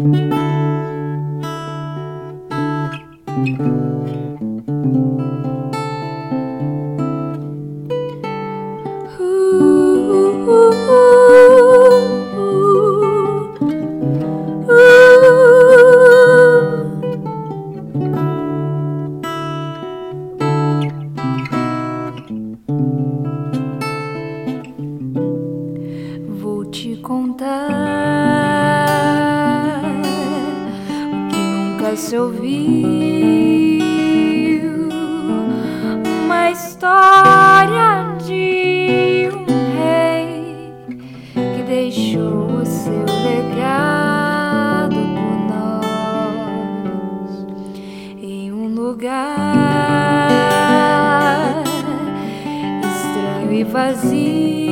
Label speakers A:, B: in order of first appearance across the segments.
A: Vou te contar. ela se ouviu uma história de um rei que deixou o seu legado por nós em um lugar estranho e vazio.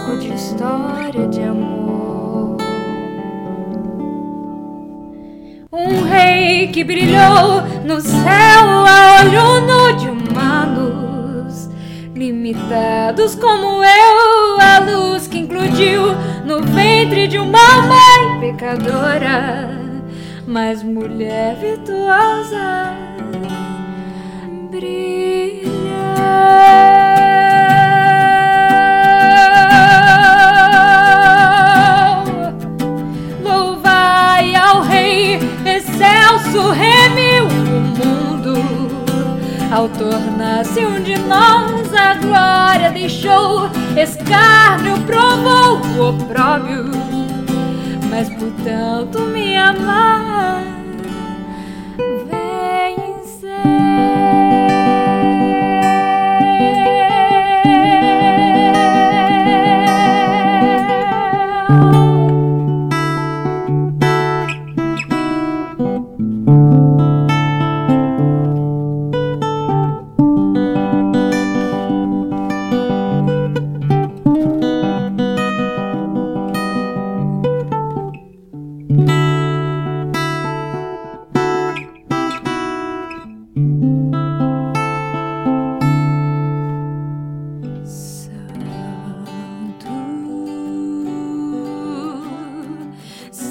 A: pouco de história de amor. Um rei que brilhou no céu a olho nu de humanos, limitados como eu, a luz que incluiu no ventre de uma mãe pecadora, mas mulher virtuosa brilha. Celso remiu o mundo. Ao tornar-se um de nós, a glória deixou, escárnio provou o opróbio. Mas por tanto me amar, vencer.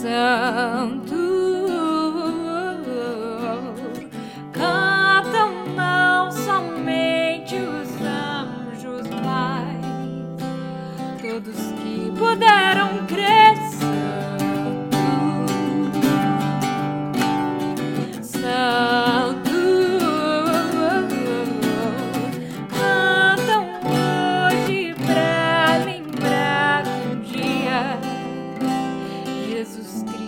A: Some. Jesus Cristo.